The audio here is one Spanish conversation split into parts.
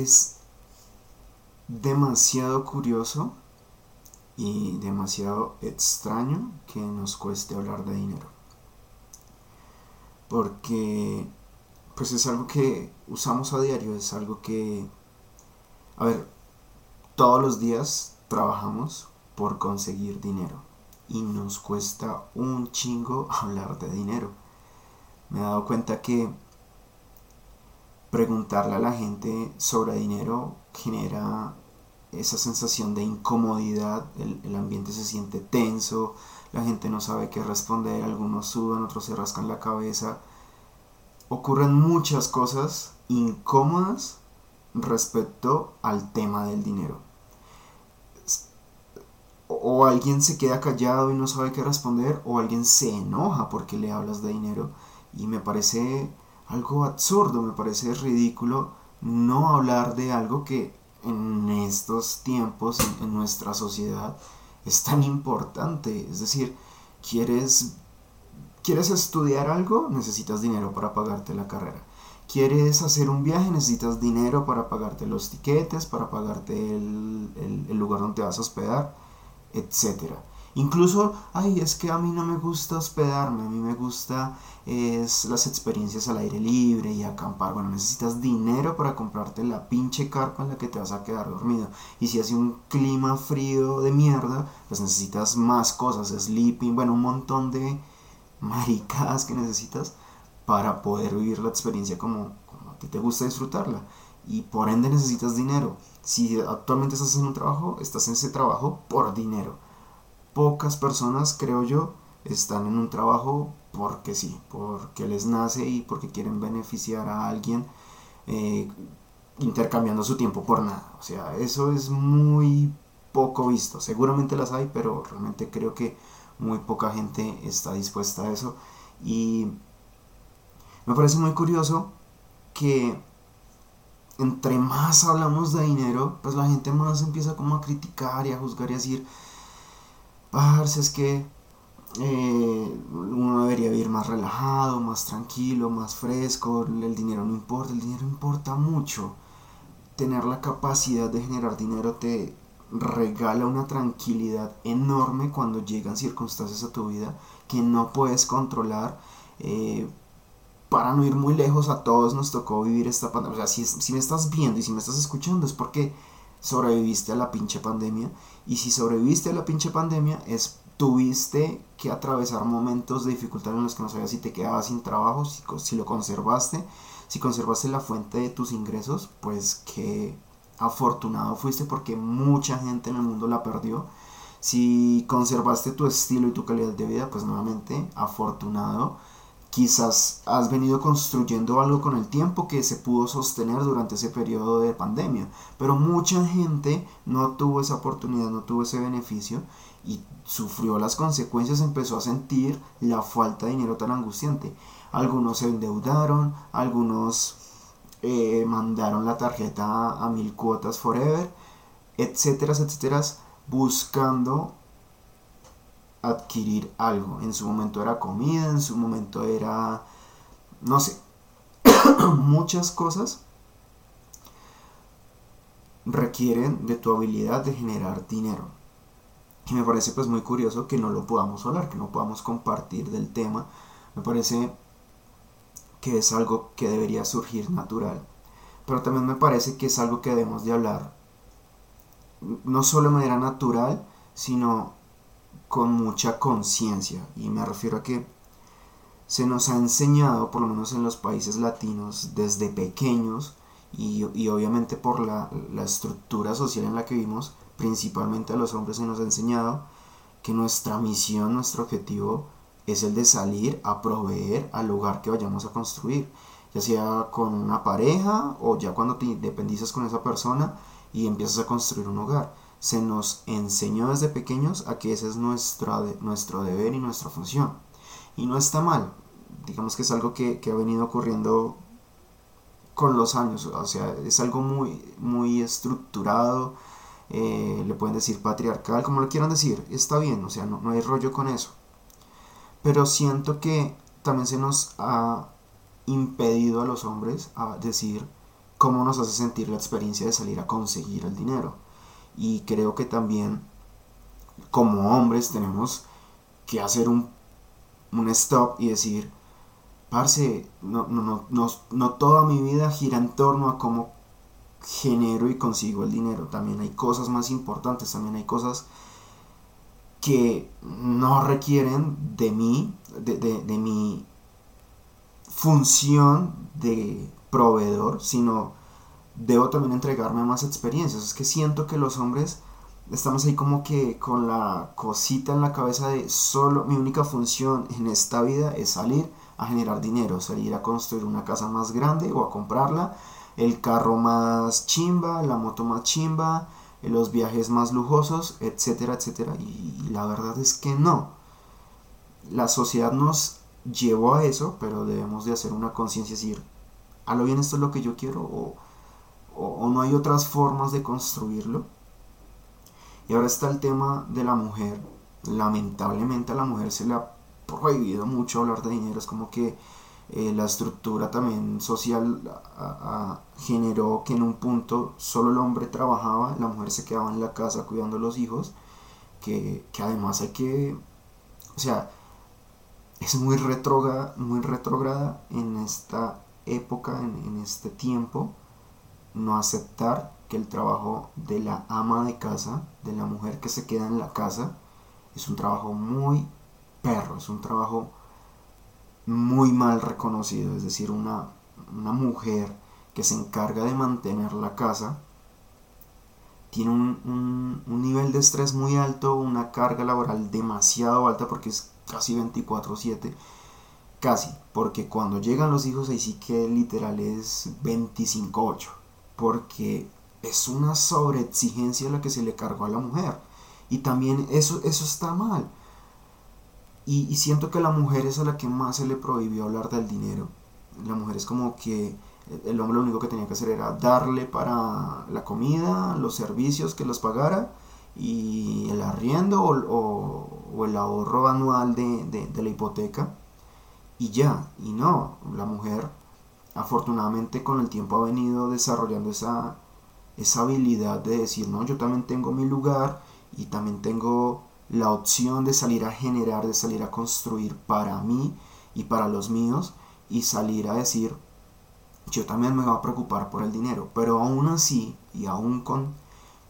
es demasiado curioso y demasiado extraño que nos cueste hablar de dinero. Porque pues es algo que usamos a diario, es algo que, a ver, todos los días trabajamos por conseguir dinero y nos cuesta un chingo hablar de dinero. Me he dado cuenta que preguntarle a la gente sobre dinero genera esa sensación de incomodidad, el, ambiente se siente tenso, la gente no sabe qué responder, algunos sudan, otros se rascan la cabeza. Ocurren muchas cosas incómodas respecto al tema del dinero. O alguien se queda callado y no sabe qué responder, o alguien se enoja porque le hablas de dinero. Y me parece algo absurdo, me parece ridículo no hablar de algo que en estos tiempos, en, nuestra sociedad, es tan importante. Es decir, quieres, quieres estudiar algo, necesitas dinero para pagarte la carrera. Quieres hacer un viaje, necesitas dinero para pagarte los tiquetes, para pagarte el, el lugar donde vas a hospedar, etc. Incluso, ay, es que a mí no me gusta hospedarme, a mí me gusta es las experiencias al aire libre y acampar. Bueno, necesitas dinero para comprarte la pinche carpa en la que te vas a quedar dormido. Y si hace un clima frío de mierda, pues necesitas más cosas, sleeping, bueno, un montón de maricadas que necesitas para poder vivir la experiencia como, como a ti te gusta disfrutarla. Y por ende necesitas dinero. Si actualmente estás en un trabajo, estás en ese trabajo por dinero pocas personas, creo yo, están en un trabajo porque sí, porque les nace y porque quieren beneficiar a alguien eh, intercambiando su tiempo por nada. O sea, eso es muy poco visto. Seguramente las hay, pero realmente creo que muy poca gente está dispuesta a eso. Y me parece muy curioso que entre más hablamos de dinero, pues la gente más empieza como a criticar y a juzgar y a decir, parce, es que eh, uno debería vivir más relajado, más tranquilo, más fresco, el dinero no importa, el dinero importa mucho. Tener la capacidad de generar dinero te regala una tranquilidad enorme cuando llegan circunstancias a tu vida que no puedes controlar. Eh, para no ir muy lejos, a todos nos tocó vivir esta pandemia. O sea, si, si me estás viendo y si me estás escuchando es porque sobreviviste a la pinche pandemia. Y si sobreviviste a la pinche pandemia, es tuviste que atravesar momentos de dificultad en los que no sabías si te quedabas sin trabajo, si, si lo conservaste, si conservaste la fuente de tus ingresos, pues que afortunado fuiste porque mucha gente en el mundo la perdió. Si conservaste tu estilo y tu calidad de vida, pues nuevamente afortunado quizás has venido construyendo algo con el tiempo que se pudo sostener durante ese periodo de pandemia, pero mucha gente no tuvo esa oportunidad, no tuvo ese beneficio y sufrió las consecuencias, empezó a sentir la falta de dinero tan angustiante. Algunos se endeudaron, algunos eh, mandaron la tarjeta a mil cuotas forever, etcétera, etcétera, buscando adquirir algo. En su momento era comida, en su momento era, no sé, muchas cosas requieren de tu habilidad de generar dinero. Y me parece pues muy curioso que no lo podamos hablar, que no podamos compartir del tema. Me parece que es algo que debería surgir natural. Pero también me parece que es algo que debemos de hablar no solo de manera natural, sino con mucha conciencia. Y me refiero a que se nos ha enseñado, por lo menos en los países latinos, desde pequeños, y, obviamente por la, la, estructura social en la que vivimos, principalmente a los hombres se nos ha enseñado que nuestra misión, nuestro objetivo es el de salir a proveer al lugar que vayamos a construir, ya sea con una pareja o ya cuando te independizas con esa persona y empiezas a construir un hogar se nos enseñó desde pequeños a que ese es nuestro, deber y nuestra función. Y no está mal, digamos que es algo que, ha venido ocurriendo con los años, o sea, es algo muy, muy estructurado, eh, le pueden decir patriarcal, como lo quieran decir, está bien, o sea, no, no hay rollo con eso. Pero siento que también se nos ha impedido a los hombres a decir cómo nos hace sentir la experiencia de salir a conseguir el dinero. Y creo que también como hombres tenemos que hacer un, un stop y decir, parce, no, no, no, no, toda mi vida gira en torno a cómo genero y consigo el dinero. También hay cosas más importantes, también hay cosas que no requieren de mí, de, de mi función de proveedor, sino debo también entregarme más experiencias. Es que siento que los hombres estamos ahí como que con la cosita en la cabeza de solo mi única función en esta vida es salir a generar dinero, salir a construir una casa más grande o a comprarla, el carro más chimba, la moto más chimba, los viajes más lujosos, etcétera, etcétera. Y la verdad es que no. La sociedad nos llevó a eso, pero debemos de hacer una conciencia y decir, a lo bien esto es lo que yo quiero o, no hay otras formas de construirlo. Y ahora está el tema de la mujer. Lamentablemente a la mujer se le ha prohibido mucho hablar de dinero. Es como que eh, la estructura también social generó que en un punto solo el hombre trabajaba, la mujer se quedaba en la casa cuidando a los hijos. Que, que además hay que, o sea, es muy retrógrada, muy retrógrada en esta época, en, este tiempo, no aceptar que el trabajo de la ama de casa, de la mujer que se queda en la casa, es un trabajo muy perro, es un trabajo muy mal reconocido, es decir, una, mujer que se encarga de mantener la casa, tiene un, un, nivel de estrés muy alto, una carga laboral demasiado alta porque es casi 24/7, casi, porque cuando llegan los hijos ahí sí que literal es 25/8, porque es una sobreexigencia la que se le cargó a la mujer. Y también eso, eso está mal. Y, siento que la mujer es a la que más se le prohibió hablar del dinero. La mujer es como que el hombre lo único que tenía que hacer era darle para la comida, los servicios que los pagara y el arriendo o, el ahorro anual de, la hipoteca y ya, y no, la mujer afortunadamente con el tiempo ha venido desarrollando esa, esa habilidad de decir, no, yo también tengo mi lugar y también tengo la opción de salir a generar, de salir a construir para mí y para los míos y salir a decir, yo también me voy a preocupar por el dinero, pero aún así y aún con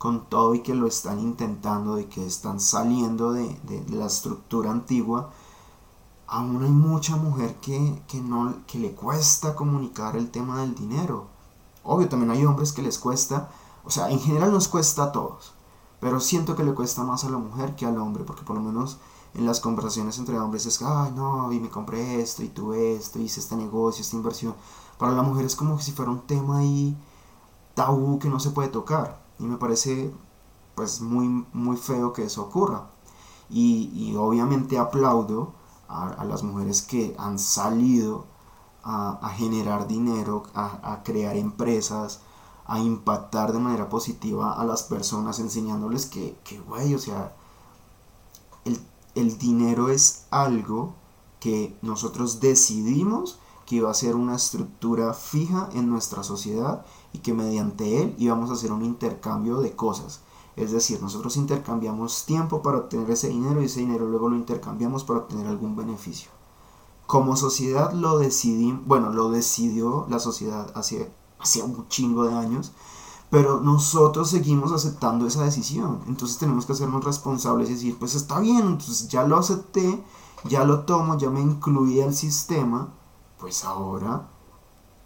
con todo y que lo están intentando, de que están saliendo de, la estructura antigua, aún hay mucha mujer que, no, que le cuesta comunicar el tema del dinero. Obvio, también hay hombres que les cuesta, o sea, en general nos cuesta a todos, pero siento que le cuesta más a la mujer que al hombre, porque por lo menos en las conversaciones entre hombres es, ay, no, y me compré esto, y tuve esto, hice este negocio, esta inversión. Para la mujer es como si fuera un tema ahí tabú que no se puede tocar. Y me parece pues muy, muy feo que eso ocurra. Y, obviamente aplaudo a, las mujeres que han salido a, generar dinero, a, crear empresas, a impactar de manera positiva a las personas, enseñándoles que, güey, o sea, el dinero es algo que nosotros decidimos que iba a ser una estructura fija en nuestra sociedad y que mediante él íbamos a hacer un intercambio de cosas. Es decir, nosotros intercambiamos tiempo para obtener ese dinero y ese dinero luego lo intercambiamos para obtener algún beneficio. Como sociedad lo decidimos, bueno, lo decidió la sociedad hace, hace un chingo de años, pero nosotros seguimos aceptando esa decisión. Entonces tenemos que hacernos responsables y decir, pues está bien, entonces ya lo acepté, ya lo tomo, ya me incluí al sistema, pues ahora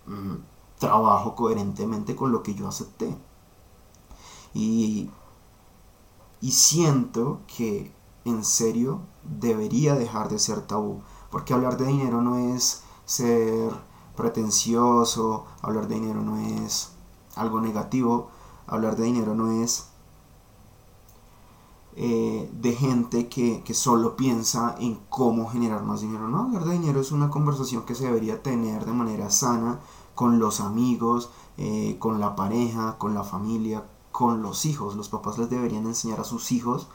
mm, trabajo coherentemente con lo que yo acepté. Y, y siento que en serio debería dejar de ser tabú. Porque hablar de dinero no es ser pretencioso, hablar de dinero no es algo negativo, hablar de dinero no es eh, de gente que, que, solo piensa en cómo generar más dinero. No, hablar de dinero es una conversación que se debería tener de manera sana con los amigos, eh, con la pareja, con la familia, con los hijos. Los papás les deberían enseñar a sus hijos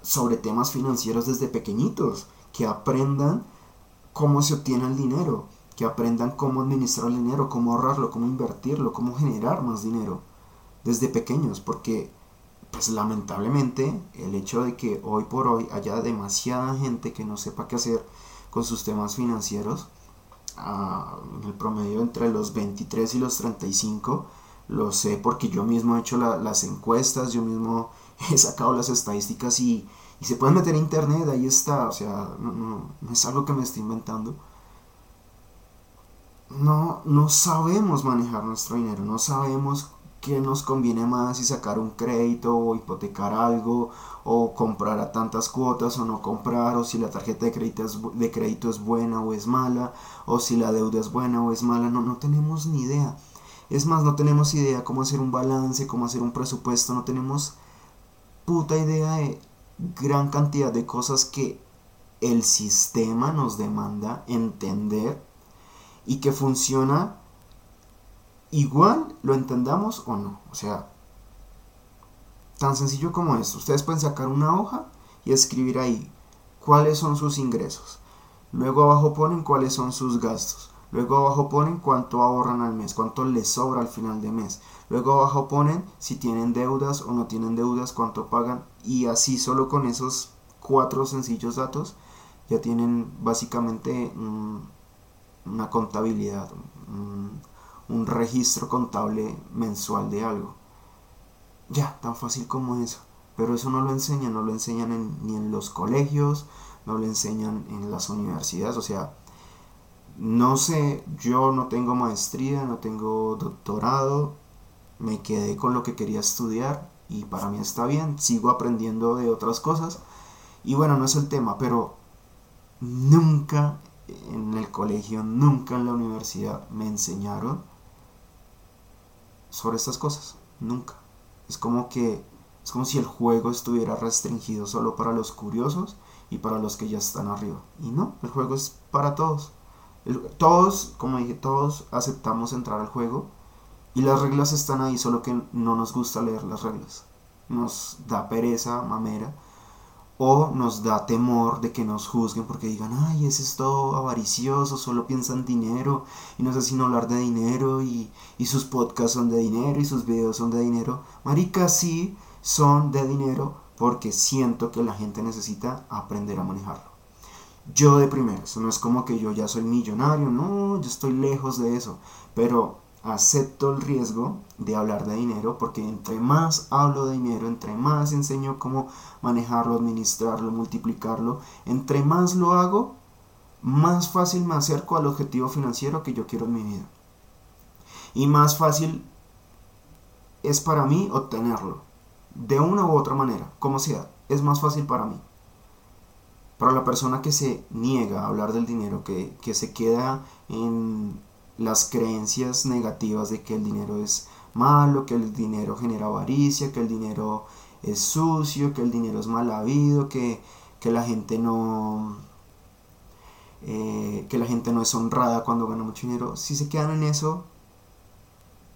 sobre temas financieros desde pequeñitos, que aprendan cómo se obtiene el dinero, que aprendan cómo administrar el dinero, cómo ahorrarlo, cómo invertirlo, cómo generar más dinero desde pequeños, porque pues lamentablemente el hecho de que hoy por hoy haya demasiada gente que no sepa qué hacer con sus temas financieros, ah, en el promedio entre los 23 y los 35, lo sé porque yo mismo he hecho las encuestas, yo mismo he sacado las estadísticas y, se pueden meter en internet, ahí está, o sea, no, no es algo que me estoy inventando. No, no sabemos manejar nuestro dinero, no sabemos qué nos conviene más si sacar un crédito o hipotecar algo o comprar a tantas cuotas o no comprar o si la tarjeta de crédito es, de crédito es buena o es mala o si la deuda es buena o es mala, no, no tenemos ni idea. Es más, no tenemos idea cómo hacer un balance, cómo hacer un presupuesto, no tenemos puta idea de gran cantidad de cosas que el sistema nos demanda entender y que funciona igual lo entendamos o no. O sea, tan sencillo como esto. Ustedes pueden sacar una hoja y escribir ahí cuáles son sus ingresos. Luego abajo ponen cuáles son sus gastos. Luego abajo ponen cuánto ahorran al mes, cuánto les sobra al final de mes. Luego abajo ponen si tienen deudas o no tienen deudas, cuánto pagan. Y así solo con esos cuatro sencillos datos ya tienen básicamente una contabilidad, un registro contable mensual de algo. Ya, tan fácil como eso. Pero eso no lo enseñan, no lo enseñan ni en los colegios, no lo enseñan en las universidades. O sea, no sé, yo no tengo maestría, no tengo doctorado, me quedé con lo que quería estudiar y para mí está bien, sigo aprendiendo de otras cosas. Y bueno, no es el tema, pero nunca en el colegio, nunca en la universidad me enseñaron sobre estas cosas. Nunca. Es como que es como si el juego estuviera restringido solo para los curiosos y para los que ya están arriba. Y no, el juego es para todos. Todos, como dije, todos aceptamos entrar al juego y las reglas están ahí, solo que no nos gusta leer las reglas. Nos da pereza, mamera o nos da temor de que nos juzguen porque digan, ay, ese es todo avaricioso, solo piensa en dinero y no sé si no hablar de dinero y, y, sus podcasts son de dinero y sus videos son de dinero. Marica, sí, son de dinero porque siento que la gente necesita aprender a manejarlo. Yo de primero, eso no es como que yo ya soy millonario, no, yo estoy lejos de eso, pero acepto el riesgo de hablar de dinero porque entre más hablo de dinero, entre más enseño cómo manejarlo, administrarlo, multiplicarlo, entre más lo hago, más fácil me acerco al objetivo financiero que yo quiero en mi vida. Y más fácil es para mí obtenerlo. De una u otra manera, como sea, es más fácil para mí. Para la persona que se niega a hablar del dinero, que, que se queda en las creencias negativas de que el dinero es malo, que el dinero genera avaricia, que el dinero es sucio, que el dinero es mal habido, que, la gente no... Eh, que la gente no es honrada cuando gana mucho dinero. Si se quedan en eso,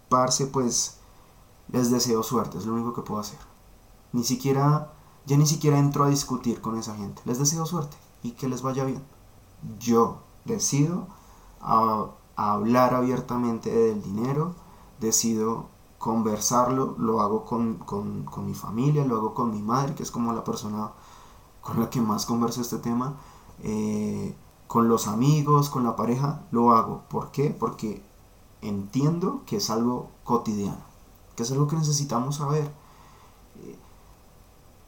parce, pues les deseo suerte, es lo único que puedo hacer. Ni siquiera, ya ni siquiera entro a discutir con esa gente. Les deseo suerte y que les vaya bien. Yo decido a hablar abiertamente del dinero, decido conversarlo, lo hago con, mi familia, lo hago con mi madre, que es como la persona con la que más converso este tema, eh, con los amigos, con la pareja, lo hago. ¿Por qué? Porque entiendo que es algo cotidiano, que es algo que necesitamos saber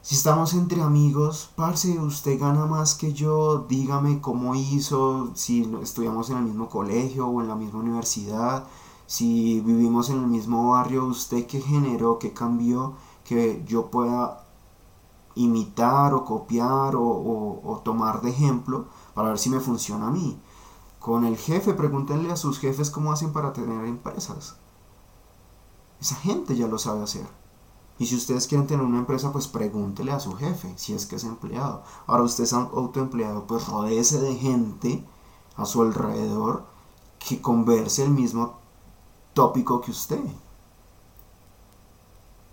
si estamos entre amigos, parce, usted gana más que yo, dígame cómo hizo, si estudiamos en el mismo colegio o en la misma universidad, si vivimos en el mismo barrio, usted qué generó, qué cambió, que yo pueda imitar o copiar o, o, tomar de ejemplo para ver si me funciona a mí. Con el jefe, pregúntenle a sus jefes cómo hacen para tener empresas. Esa gente ya lo sabe hacer. Y si ustedes quieren tener una empresa, pues pregúntele a su jefe, si es que es empleado. Ahora usted es autoempleado, pues rodeese de gente a su alrededor que converse el mismo tópico que usted.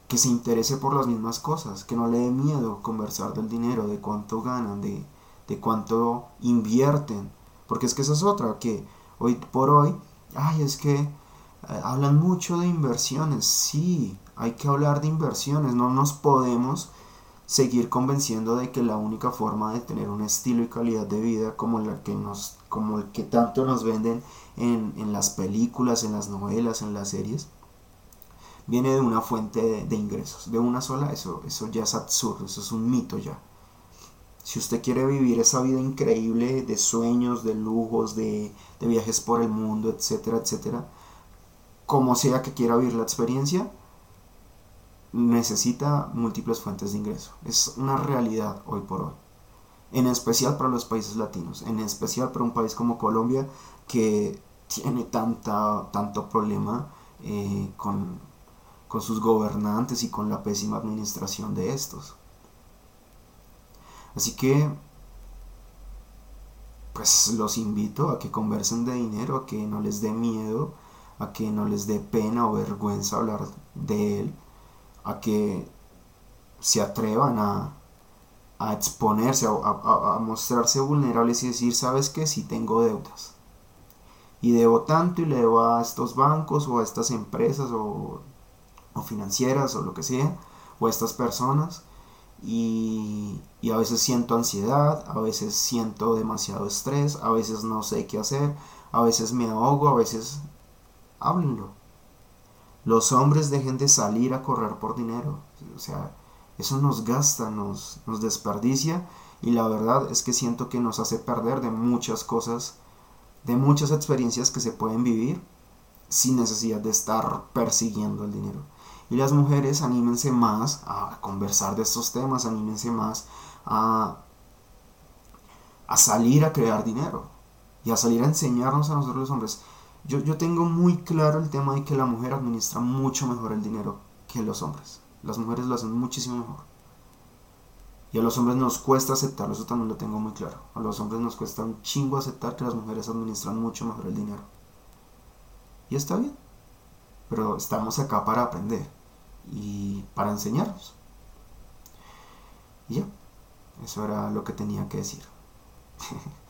Que se interese por las mismas cosas, que no le dé miedo conversar del dinero, de cuánto ganan, de, de cuánto invierten. Porque es que esa es otra, que Hoy por hoy, ay, es que eh, hablan mucho de inversiones. Sí, hay que hablar de inversiones. No nos podemos seguir convenciendo de que la única forma de tener un estilo y calidad de vida como que nos como el que tanto nos venden en, en las películas, en las novelas, en las series, viene de una fuente de, ingresos, de una sola, eso, eso ya es absurdo, eso es un mito ya. Si usted quiere vivir esa vida increíble de sueños, de lujos, de, de viajes por el mundo, etcétera, etcétera, como sea que quiera vivir la experiencia, necesita múltiples fuentes de ingreso. Es una realidad hoy por hoy. En especial para los países latinos, en especial para un país como Colombia que tiene tanta, tanto problema eh, con, con sus gobernantes y con la pésima administración de estos. Así que, pues los invito a que conversen de dinero, a que no les dé miedo, a que no les dé pena o vergüenza hablar de él, a que se atrevan a, a exponerse, a, mostrarse vulnerables y decir, ¿sabes qué? Si tengo deudas. Y debo tanto y le debo a estos bancos o a estas empresas o, o financieras o lo que sea, o a estas personas. Y, y, a veces siento ansiedad, a veces siento demasiado estrés, a veces no sé qué hacer, a veces me ahogo, a veces háblenlo. Los hombres dejen de salir a correr por dinero. O sea, eso nos gasta, nos, desperdicia y la verdad es que siento que nos hace perder de muchas cosas, de muchas experiencias que se pueden vivir sin necesidad de estar persiguiendo el dinero. Y las mujeres anímense más a conversar de estos temas, anímense más a, a salir a crear dinero y a salir a enseñarnos a nosotros los hombres. Yo, yo tengo muy claro el tema de que la mujer administra mucho mejor el dinero que los hombres. Las mujeres lo hacen muchísimo mejor. Y a los hombres nos cuesta aceptarlo, eso también lo tengo muy claro. A los hombres nos cuesta un chingo aceptar que las mujeres administran mucho mejor el dinero. Y está bien. Pero estamos acá para aprender y para enseñarnos. Y ya, eso era lo que tenía que decir.